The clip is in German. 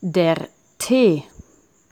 Der Tee